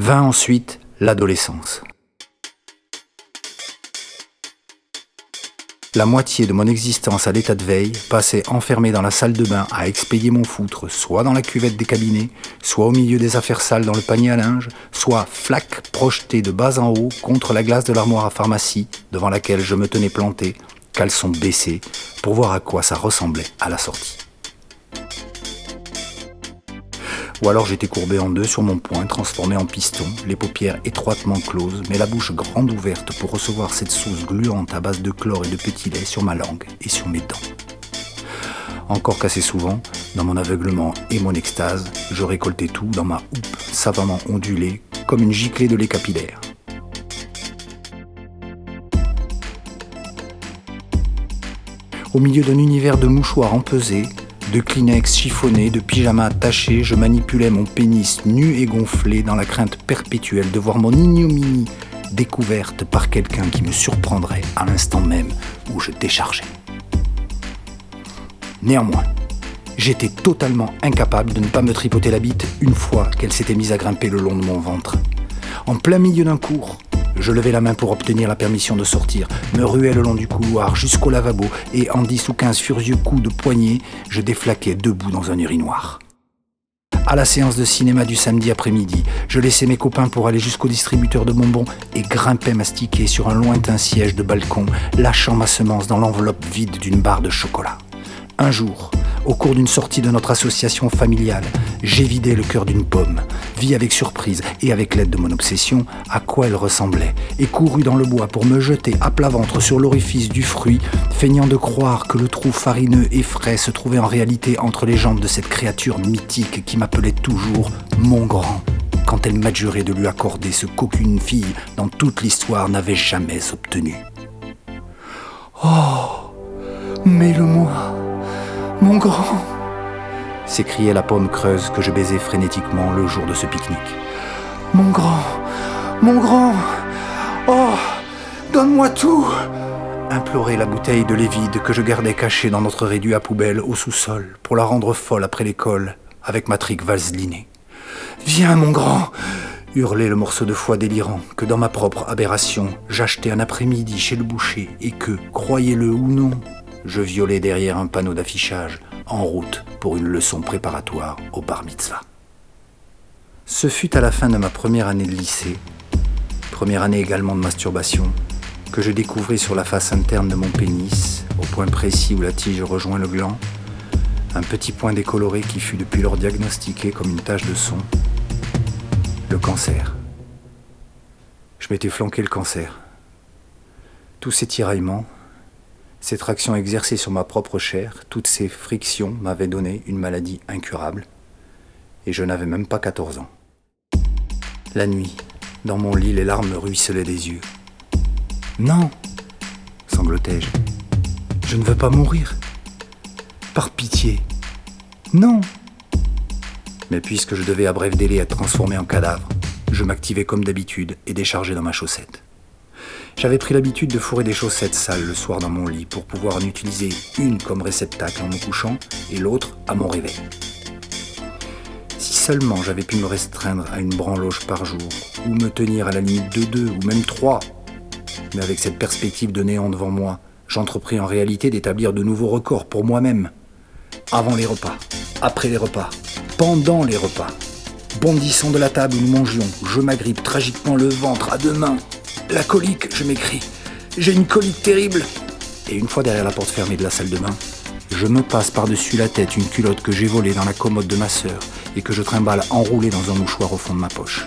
Vint ensuite l'adolescence. La moitié de mon existence à l'état de veille passait enfermée dans la salle de bain à expédier mon foutre, soit dans la cuvette des cabinets, soit au milieu des affaires sales dans le panier à linge, soit flac projeté de bas en haut contre la glace de l'armoire à pharmacie devant laquelle je me tenais planté, caleçon baissé, pour voir à quoi ça ressemblait à la sortie. Ou alors j'étais courbé en deux sur mon poing, transformé en piston, les paupières étroitement closes, mais la bouche grande ouverte pour recevoir cette sauce gluante à base de chlore et de petit lait sur ma langue et sur mes dents. Encore qu'assez souvent, dans mon aveuglement et mon extase, je récoltais tout dans ma houppe savamment ondulée comme une giclée de lait capillaire. Au milieu d'un univers de mouchoirs empesés, de Kleenex chiffonnés, de pyjamas tachés, je manipulais mon pénis nu et gonflé dans la crainte perpétuelle de voir mon ignominie découverte par quelqu'un qui me surprendrait à l'instant même où je déchargeais. Néanmoins, j'étais totalement incapable de ne pas me tripoter la bite une fois qu'elle s'était mise à grimper le long de mon ventre. En plein milieu d'un cours, je levai la main pour obtenir la permission de sortir, me ruais le long du couloir jusqu'au lavabo et en dix ou quinze furieux coups de poignet, je déflaquais debout dans un urinoir. À la séance de cinéma du samedi après-midi, je laissais mes copains pour aller jusqu'au distributeur de bonbons et grimpais mastiqué sur un lointain siège de balcon, lâchant ma semence dans l'enveloppe vide d'une barre de chocolat. Un jour, au cours d'une sortie de notre association familiale, j'ai vidé le cœur d'une pomme, vis avec surprise et avec l'aide de mon obsession à quoi elle ressemblait, et courus dans le bois pour me jeter à plat ventre sur l'orifice du fruit, feignant de croire que le trou farineux et frais se trouvait en réalité entre les jambes de cette créature mythique qui m'appelait toujours mon grand, quand elle m'adjurait de lui accorder ce qu'aucune fille dans toute l'histoire n'avait jamais obtenu. Oh, mets-le-moi mon grand. S'écriait la pomme creuse que je baisais frénétiquement le jour de ce pique-nique. Mon grand. Mon grand. Oh Donne-moi tout. Implorait la bouteille de lait vide que je gardais cachée dans notre réduit à poubelle au sous-sol pour la rendre folle après l'école avec ma trique vaselinée. Viens, mon grand. Hurlait le morceau de foie délirant que dans ma propre aberration j'achetais un après-midi chez le boucher et que, croyez-le ou non, je violais derrière un panneau d'affichage en route pour une leçon préparatoire au bar mitzvah. Ce fut à la fin de ma première année de lycée, première année également de masturbation, que je découvris sur la face interne de mon pénis, au point précis où la tige rejoint le gland, un petit point décoloré qui fut depuis lors diagnostiqué comme une tache de son, le cancer. Je m'étais flanqué le cancer. Tous ces tiraillements, cette traction exercée sur ma propre chair, toutes ces frictions m'avaient donné une maladie incurable, et je n'avais même pas 14 ans. La nuit, dans mon lit, les larmes ruisselaient des yeux. Non, sanglotai-je, je ne veux pas mourir. Par pitié. Non. Mais puisque je devais à bref délai être transformé en cadavre, je m'activais comme d'habitude et déchargeais dans ma chaussette. J'avais pris l'habitude de fourrer des chaussettes sales le soir dans mon lit pour pouvoir en utiliser une comme réceptacle en me couchant et l'autre à mon réveil. Si seulement j'avais pu me restreindre à une branloche par jour, ou me tenir à la limite de deux, ou même trois, mais avec cette perspective de néant devant moi, j'entrepris en réalité d'établir de nouveaux records pour moi-même. Avant les repas, après les repas, pendant les repas. Bondissant de la table où nous mangions, je m'agrippe tragiquement le ventre à deux mains la colique, je m'écris. J'ai une colique terrible. Et une fois derrière la porte fermée de la salle de bain, je me passe par-dessus la tête une culotte que j'ai volée dans la commode de ma sœur et que je trimballe enroulée dans un mouchoir au fond de ma poche.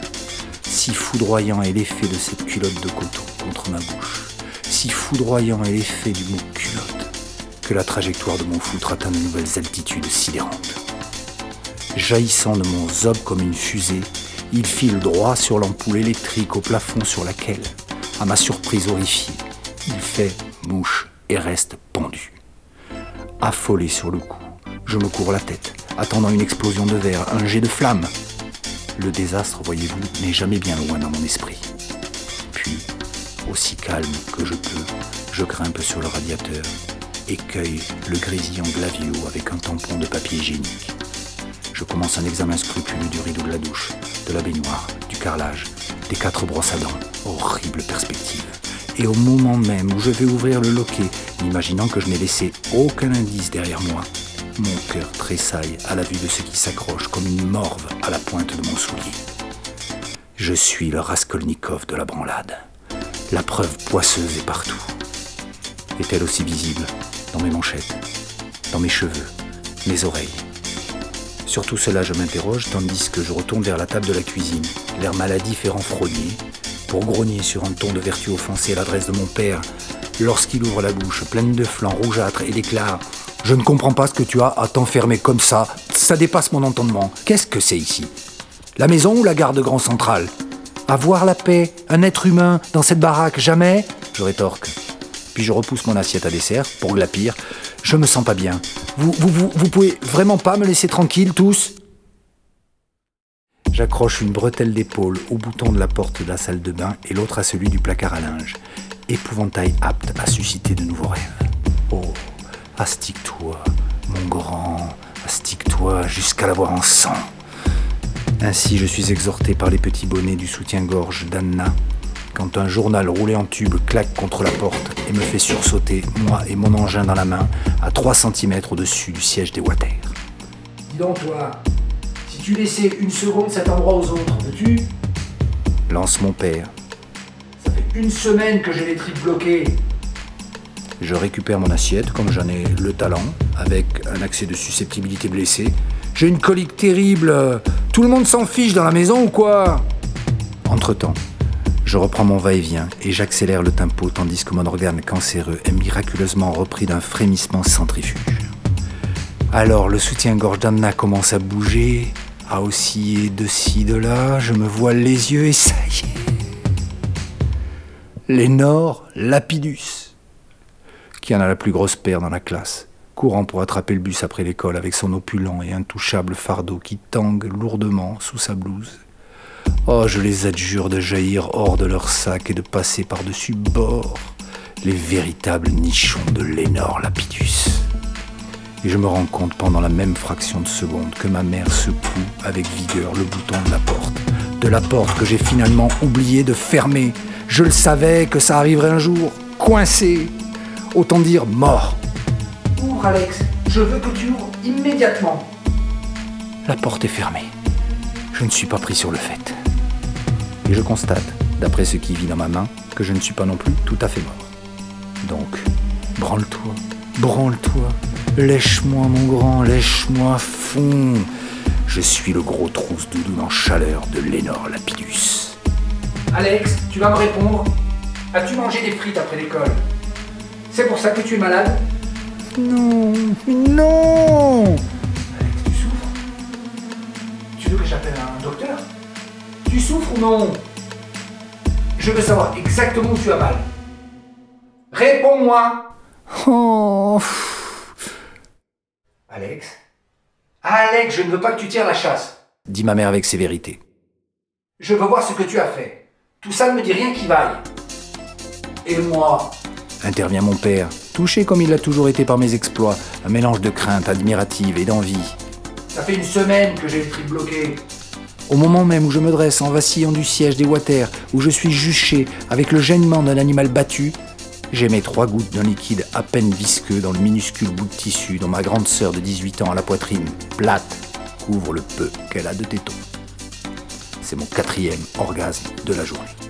Si foudroyant est l'effet de cette culotte de coton contre ma bouche, si foudroyant est l'effet du mot culotte, que la trajectoire de mon foutre atteint de nouvelles altitudes sidérantes. Jaillissant de mon zob comme une fusée, il file droit sur l'ampoule électrique au plafond sur laquelle, à ma surprise horrifiée, il fait mouche et reste pendu. Affolé sur le coup, je me cours la tête, attendant une explosion de verre, un jet de flamme. Le désastre, voyez-vous, n'est jamais bien loin dans mon esprit. Puis, aussi calme que je peux, je grimpe sur le radiateur et cueille le grésillant glavio avec un tampon de papier hygiénique. Je commence un examen scrupuleux du rideau de la douche, de la baignoire, du carrelage, quatre brosses à dents. Horrible perspective. Et au moment même où je vais ouvrir le loquet, imaginant que je n'ai laissé aucun indice derrière moi, mon cœur tressaille à la vue de ce qui s'accroche comme une morve à la pointe de mon soulier. Je suis le Raskolnikov de la branlade. La preuve poisseuse est partout. Est-elle aussi visible dans mes manchettes, dans mes cheveux, mes oreilles? Sur tout cela, je m'interroge tandis que je retourne vers la table de la cuisine, l'air maladif et renfrogné, pour grogner sur un ton de vertu offensé à l'adresse de mon père, lorsqu'il ouvre la bouche pleine de flancs rougeâtres et déclare Je ne comprends pas ce que tu as à t'enfermer comme ça, ça dépasse mon entendement. Qu'est-ce que c'est ici? La maison ou la gare de Grand Central? Avoir la paix, un être humain dans cette baraque, jamais? Je rétorque. Puis je repousse mon assiette à dessert pour glapir. Je me sens pas bien. Vous, vous, pouvez vraiment pas me laisser tranquille tous? J'accroche une bretelle d'épaule au bouton de la porte de la salle de bain et l'autre à celui du placard à linge. Épouvantail apte à susciter de nouveaux rêves. Oh, astique-toi, mon grand, astique-toi jusqu'à l'avoir en sang. Ainsi, je suis exhorté par les petits bonnets du soutien-gorge d'Anna quand un journal roulé en tube claque contre la porte et me fait sursauter, moi et mon engin dans la main, à 3 cm au-dessus du siège des Water. Dis donc, toi, si tu laissais une seconde cet endroit aux autres, veux-tu? Lance mon père. Ça fait une semaine que j'ai les tripes bloquées. Je récupère mon assiette comme j'en ai le talent, avec un accès de susceptibilité blessée. J'ai une colique terrible. Tout le monde s'en fiche dans la maison ou quoi? Entre-temps, je reprends mon va-et-vient et j'accélère le tempo tandis que mon organe cancéreux est miraculeusement repris d'un frémissement centrifuge. Alors le soutien-gorge d'Anna commence à bouger, à osciller de ci, de là, je me voile les yeux et ça y est. Lénore Lapidus, qui en a la plus grosse paire dans la classe, courant pour attraper le bus après l'école avec son opulent et intouchable fardeau qui tangue lourdement sous sa blouse Oh, je les adjure de jaillir hors de leur sac et de passer par-dessus bord, les véritables nichons de Lénore Lapidus. Et je me rends compte pendant la même fraction de seconde que ma mère secoue avec vigueur le bouton de la porte. De la porte que j'ai finalement oublié de fermer. Je le savais que ça arriverait un jour. Coincé. Autant dire mort. Ouvre, Alex. Je veux que tu ouvres immédiatement. La porte est fermée. Je ne suis pas pris sur le fait. Et je constate, d'après ce qui vit dans ma main, que je ne suis pas non plus tout à fait mort. Donc, branle-toi, branle-toi, lèche-moi mon grand, lèche-moi fond. Je suis le gros trousse doudou en chaleur de Lénore Lapidus. Alex, tu vas me répondre. As-tu mangé des frites après l'école? C'est pour ça que tu es malade? Non, non Alex, tu souffres? Tu veux que j'appelle un souffres ou non? Je veux savoir exactement où tu as mal. Réponds-moi Oh Alex? Alex, je ne veux pas que tu tires la chasse. dit ma mère avec sévérité. Je veux voir ce que tu as fait. Tout ça ne me dit rien qui vaille. Et moi? Intervient mon père, touché comme il l'a toujours été par mes exploits, un mélange de crainte admirative et d'envie. Ça fait une semaine que j'ai le trip bloqué. Au moment même où je me dresse en vacillant du siège des Water, où je suis juché avec le gênement d'un animal battu, j'émets trois gouttes d'un liquide à peine visqueux dans le minuscule bout de tissu dont ma grande sœur de 18 ans à la poitrine, plate, couvre le peu qu'elle a de tétons. C'est mon quatrième orgasme de la journée.